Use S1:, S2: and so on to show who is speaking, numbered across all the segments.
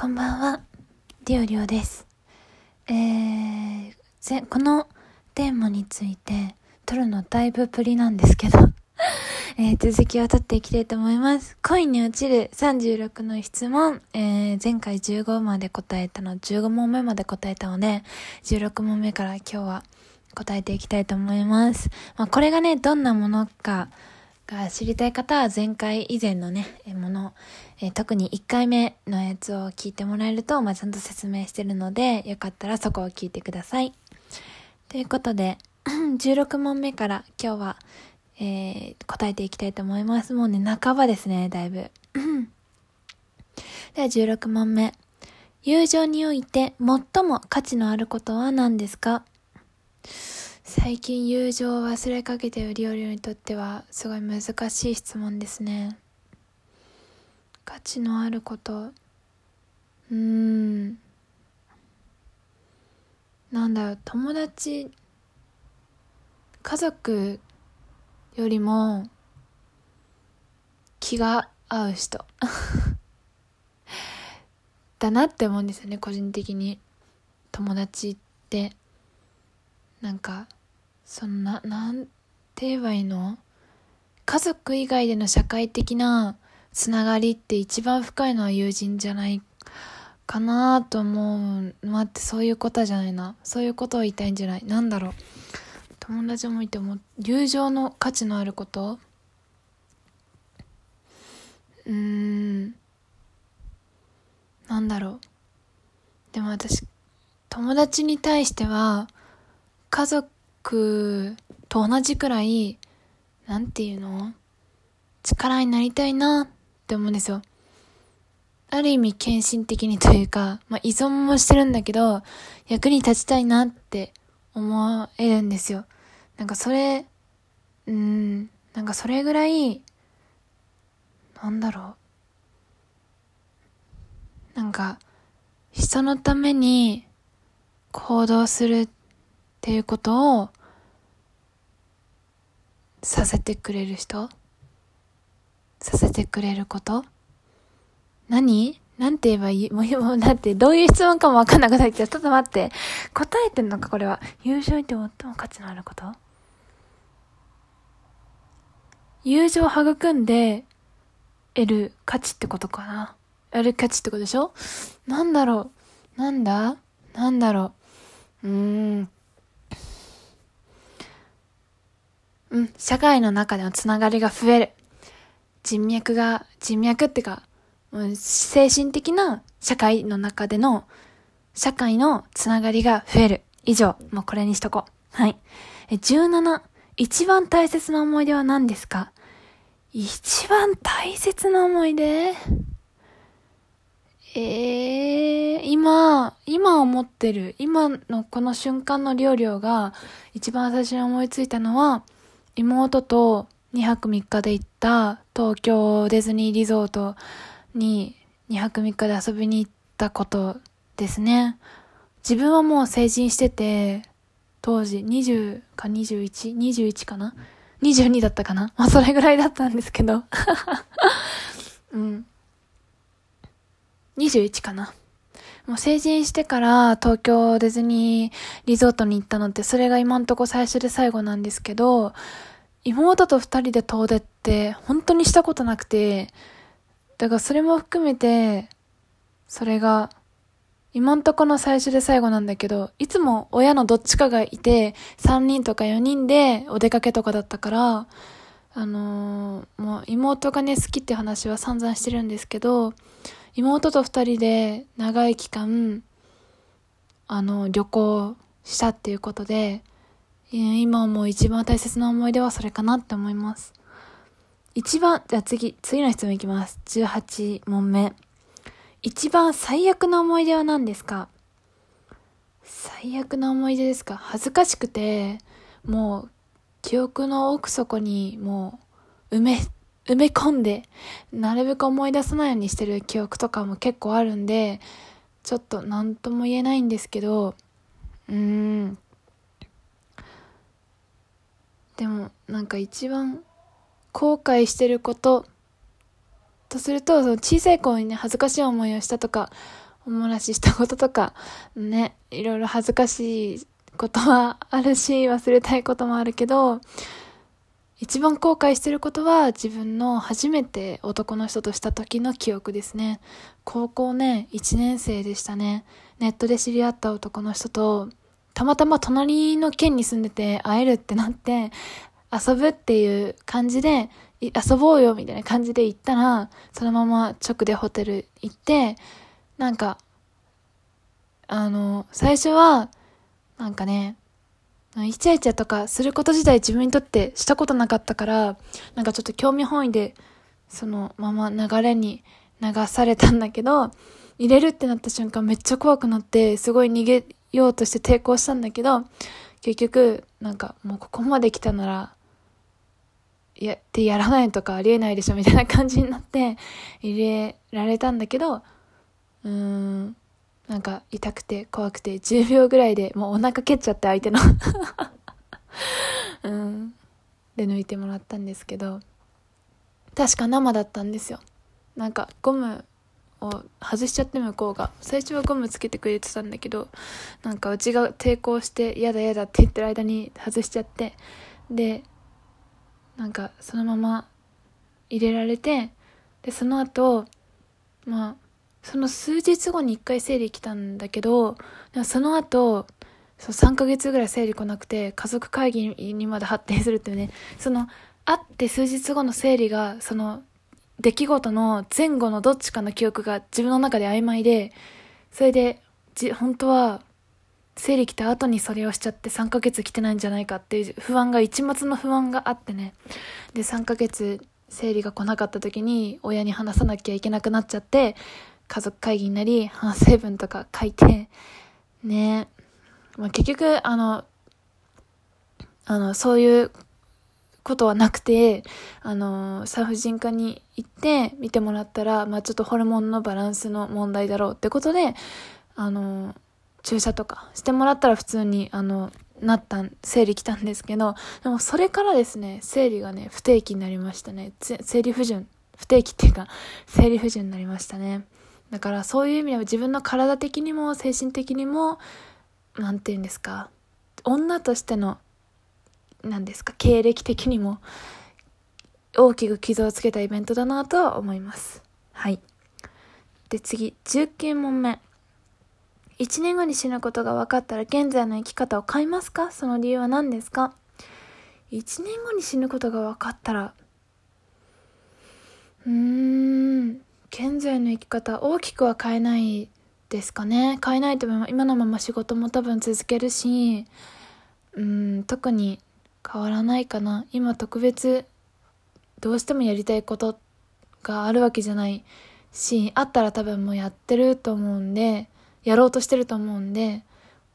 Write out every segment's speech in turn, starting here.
S1: こんばんは、ディオリオです。えー、ぜこのテーマについて撮るのだいぶプリなんですけど、えー、続きを撮っていきたいと思います。恋に落ちる36の質問、えー、前回15まで答えたの、15問目まで答えたので、16問目から今日は答えていきたいと思います。まあ、これがね、どんなものか、が知りたい方は前回以前のね、もの、え特に1回目のやつを聞いてもらえると、まあ、ちゃんと説明してるので、よかったらそこを聞いてください。ということで、16問目から今日は、えー答えていきたいと思います。もうね、半ばですね、だいぶ。では16問目。友情において最も価値のあることは何ですか？最近友情を忘れかけてるリオリオにとってはすごい難しい質問ですね。価値のあること。うーん。なんだろう。友達家族よりも気が合う人。だなって思うんですよね個人的に。友達って。なんかそんななんて言えばいいの？家族以外での社会的なつながりって一番深いのは友人じゃないかなと思う待ってそういうことじゃないな。そういうことを言いたいんじゃない。なんだろう。友達もいても友情の価値のあること？うーん。なんだろう。でも私友達に対しては家族と同じくらいなんていうの？力になりたいなって思うんですよ。ある意味献身的にというか、まあ、依存もしてるんだけど役に立ちたいなって思えるんですよ。なんかそれうんなんかそれぐらいなんだろう。なんか人のために行動するっっていうことをさせてくれる人？させてくれること？何？なんて言えばいい？もう、もうだってどういう質問かもわかんなくなっちゃう。ちょっと待って。答えてんのかこれは？友情にて最も価値のあること？友情を育んで得る価値ってことかな？得る価値ってことでしょ？なんだろう？なんだ？なんだろう？うーん。うん、社会の中でのつながりが増える。人脈が、人脈ってか、うん精神的な社会の中での、社会のつながりが増える。以上、もうこれにしとこう。はい。え17、一番大切な思い出は何ですか？一番大切な思い出？ええ今、今思ってる、今のこの瞬間のりょうりょうが一番最初に思いついたのは、妹と2泊3日で行った東京ディズニーリゾートに2泊3日で遊びに行ったことですね。自分はもう成人してて、当時20か 21?21 かな ?22 だったかな？まあそれぐらいだったんですけど。うん。21かな。もう成人してから東京ディズニーリゾートに行ったのってそれが今んとこ最初で最後なんですけど、妹と二人で遠出って本当にしたことなくて、だからそれも含めて、それが今んとこの最初で最後なんだけど、いつも親のどっちかがいて、3人とか4人でお出かけとかだったから、あのーもう妹がね、好きって話は散々してるんですけど、妹と二人で長い期間、あの、旅行したっていうことで、今もう一番大切な思い出はそれかなって思います。一番、じゃあ次、次の質問いきます。18問目。一番最悪な思い出は何ですか？最悪な思い出ですか？恥ずかしくて、もう、記憶の奥底にもう、埋め、埋め込んで、なるべく思い出さないようにしてる記憶とかも結構あるんで、ちょっと何とも言えないんですけど、うーん。でも、なんか一番後悔してることとすると、その小さい頃にね、恥ずかしい思いをしたとかおもらししたこととか、ね、いろいろ恥ずかしいことはあるし、忘れたいこともあるけど、一番後悔してることは自分の初めて男の人とした時の記憶ですね。高校ね、1年生でしたね。ネットで知り合った男の人と、たまたま隣の県に住んでて会えるってなって、遊ぶっていう感じで、遊ぼうよみたいな感じで行ったら、そのまま直でホテル行って、なんか、あの、最初は、なんかね、イチャイチャとかすること自体自分にとってしたことなかったから、なんかちょっと興味本位で、そのまま流れに流されたんだけど、入れるってなった瞬間めっちゃ怖くなって、すごい逃げようとして抵抗したんだけど、結局、なんかもうここまで来たなら、やってやらないとかありえないでしょみたいな感じになって入れられたんだけど、うーん、なんか痛くて怖くて10秒ぐらいでもうお腹蹴っちゃって相手の うん。で抜いてもらったんですけど、確か生だったんですよ。なんかゴムを外しちゃって向こうが。最初はゴムつけてくれてたんだけど、なんかうちが抵抗して嫌だ嫌だって言ってる間に外しちゃって、で、なんかそのまま入れられて、で、その後、まあ、その数日後に一回生理来たんだけど、その後、そう3ヶ月ぐらい生理来なくて、家族会議にまで発展するっていうね、その、会って数日後の生理が、その、出来事の前後のどっちかの記憶が自分の中で曖昧で、それで、じ、本当は、生理来た後にそれをしちゃって3ヶ月来てないんじゃないかっていう不安が、一末の不安があってね。で、3ヶ月生理が来なかった時に親に話さなきゃいけなくなっちゃって、家族会議になり、反省文とか書いて、ね、まあ、結局、あの、あの、そういうことはなくて、あの、産婦人科に行って見てもらったら、まあ、ちょっとホルモンのバランスの問題だろうってことで、あの、注射とかしてもらったら普通に、あの、なったん、生理来たんですけど、でもそれからですね、生理がね、不定期になりましたね。生理不順。不定期っていうか、生理不順になりましたね。だからそういう意味では自分の体的にも精神的にも、なんて言うんですか、女としての、なんですか、経歴的にも、大きく傷をつけたイベントだなとは思います。はい。で、次、19問目。1年後に死ぬことが分かったら現在の生き方を変えますか？その理由は何ですか ?1 年後に死ぬことが分かったら、うーん、現在の生き方大きくは変えないですかね？変えないと思い今のまま仕事も多分続けるし。うん。特に変わらないかな今特別どうしてもやりたいことがあるわけじゃないしあったら多分もうやってると思うんでやろうとしてると思うんで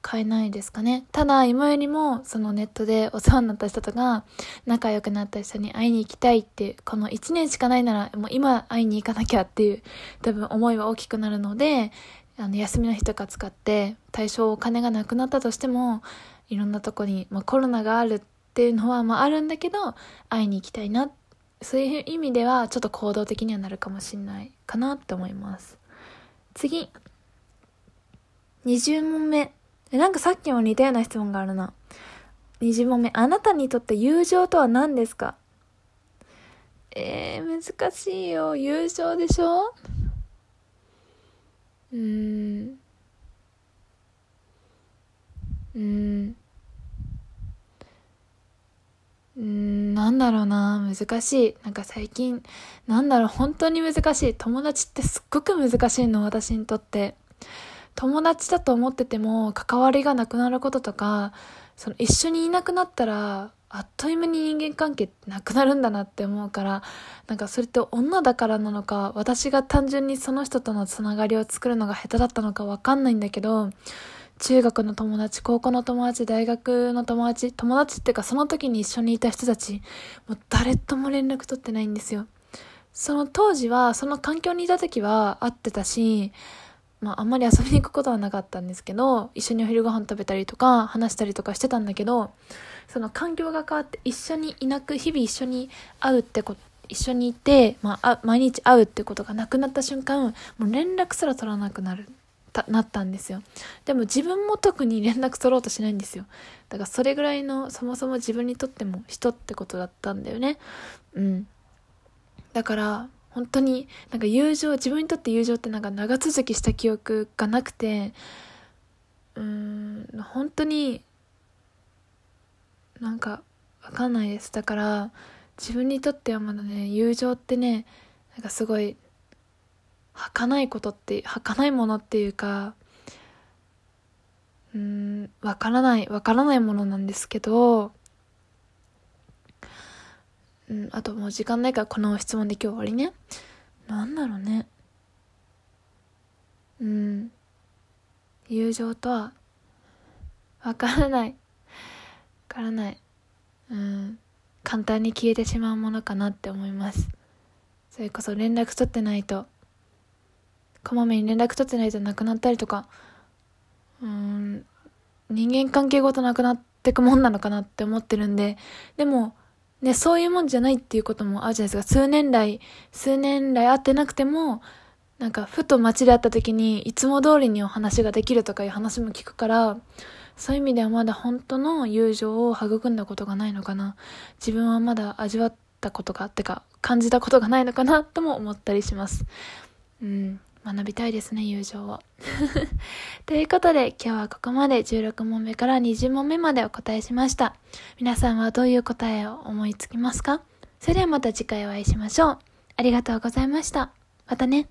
S1: 買えないですかね。ただ、今よりも、そのネットでお世話になった人とか、仲良くなった人に会いに行きたいって、この1年しかないなら、もう今会いに行かなきゃっていう、多分思いは大きくなるので、あの、休みの日とか使って、対象お金がなくなったとしても、いろんなとこに、まあコロナがあるってていうのは、まああるんだけど、会いに行きたいな。そういう意味では、ちょっと行動的にはなるかもしれないかなって思います。次。20問目。なんかさっきも似たような質問があるな。20問目。あなたにとって友情とは何ですか？えー、難しいよ。友情でしょ？うーん。うん。うん、なんだろうな、難しい。なんか最近、なんだろう、本当に難しい。友達ってすっごく難しいの、私にとって。友達だと思ってても関わりがなくなることとか、その一緒にいなくなったら、あっという間に人間関係なくなるんだなって思うから、なんかそれって女だからなのか、私が単純にその人とのつながりを作るのが下手だったのかわかんないんだけど、中学の友達、高校の友達、大学の友達、友達っていうかその時に一緒にいた人たち、もう誰とも連絡取ってないんですよ。その当時は、その環境にいた時は会ってたし、まあ、あんまり遊びに行くことはなかったんですけど、一緒にお昼ご飯食べたりとか、話したりとかしてたんだけど、その環境が変わって一緒にいなく、日々一緒に会うってこと、一緒にいて、まあ、毎日会うってことがなくなった瞬間、もう連絡すら取らなくなるなったんですよ。でも自分も特に連絡取ろうとしないんですよ。だからそれぐらいのそもそも自分にとっても人ってことだったんだよね。うん。だから本当になんか友情、自分にとって友情ってなんか長続きした記憶がなくて、うん、本当になんかわかんないです。だから自分にとってはまだね、友情ってね、なんかすごい儚いことって儚いものっていうかうんわからないわからないものなんですけどうんあともう時間ないからこの質問で今日終わりね。なんだろうね。うん。友情とはわからない。わからない。うん。簡単に消えてしまうものかなって思います。それこそ連絡取ってないと。こまめに連絡取ってないとなくなったりとか、うん、人間関係ごとなくなってくもんなのかなって思ってるんで、でも、ね、そういうもんじゃないっていうこともあるじゃないですか。数年来、数年来会ってなくても、なんか、ふと街で会った時に、いつも通りにお話ができるとかいう話も聞くから、そういう意味ではまだ本当の友情を育んだことがないのかな。自分はまだ味わったことが、ってか、感じたことがないのかな、とも思ったりします。うん。学びたいですね、友情を。ということで、今日はここまで16問目から20問目までお答えしました。皆さんはどういう答えを思いつきますか？それではまた次回お会いしましょう。ありがとうございました。またね。